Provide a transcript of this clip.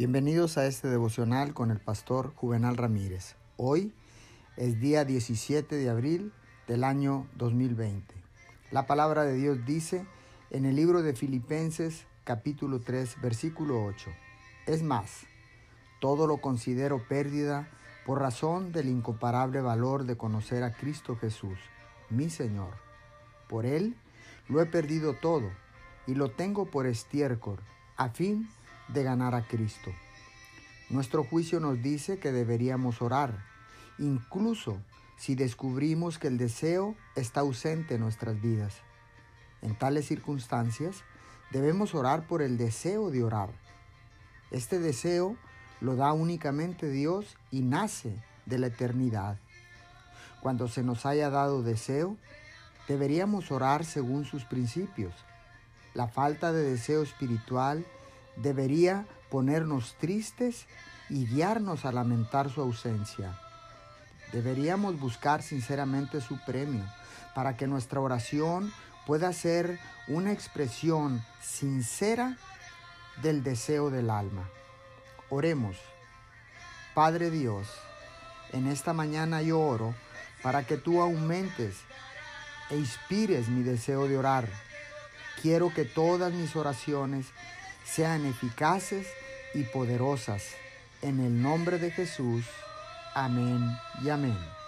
Bienvenidos a este devocional con el pastor Juvenal Ramírez. Hoy es día 17 de abril del año 2020. La palabra de Dios dice en el libro de Filipenses capítulo 3 versículo 8. Es más, todo lo considero pérdida por razón del incomparable valor de conocer a Cristo Jesús, mi Señor. Por Él lo he perdido todo y lo tengo por estiércol, a fin de de ganar a Cristo. Nuestro juicio nos dice que deberíamos orar, incluso si descubrimos que el deseo está ausente en nuestras vidas. En tales circunstancias, debemos orar por el deseo de orar. Este deseo lo da únicamente Dios y nace de la eternidad. Cuando se nos haya dado deseo, deberíamos orar según sus principios. La falta de deseo espiritual debería ponernos tristes y guiarnos a lamentar su ausencia. Deberíamos buscar sinceramente su premio para que nuestra oración pueda ser una expresión sincera del deseo del alma. Oremos. Padre Dios, en esta mañana yo oro para que tú aumentes e inspires mi deseo de orar. Quiero que todas mis oraciones sean eficaces y poderosas. En el nombre de Jesús. Amén y amén.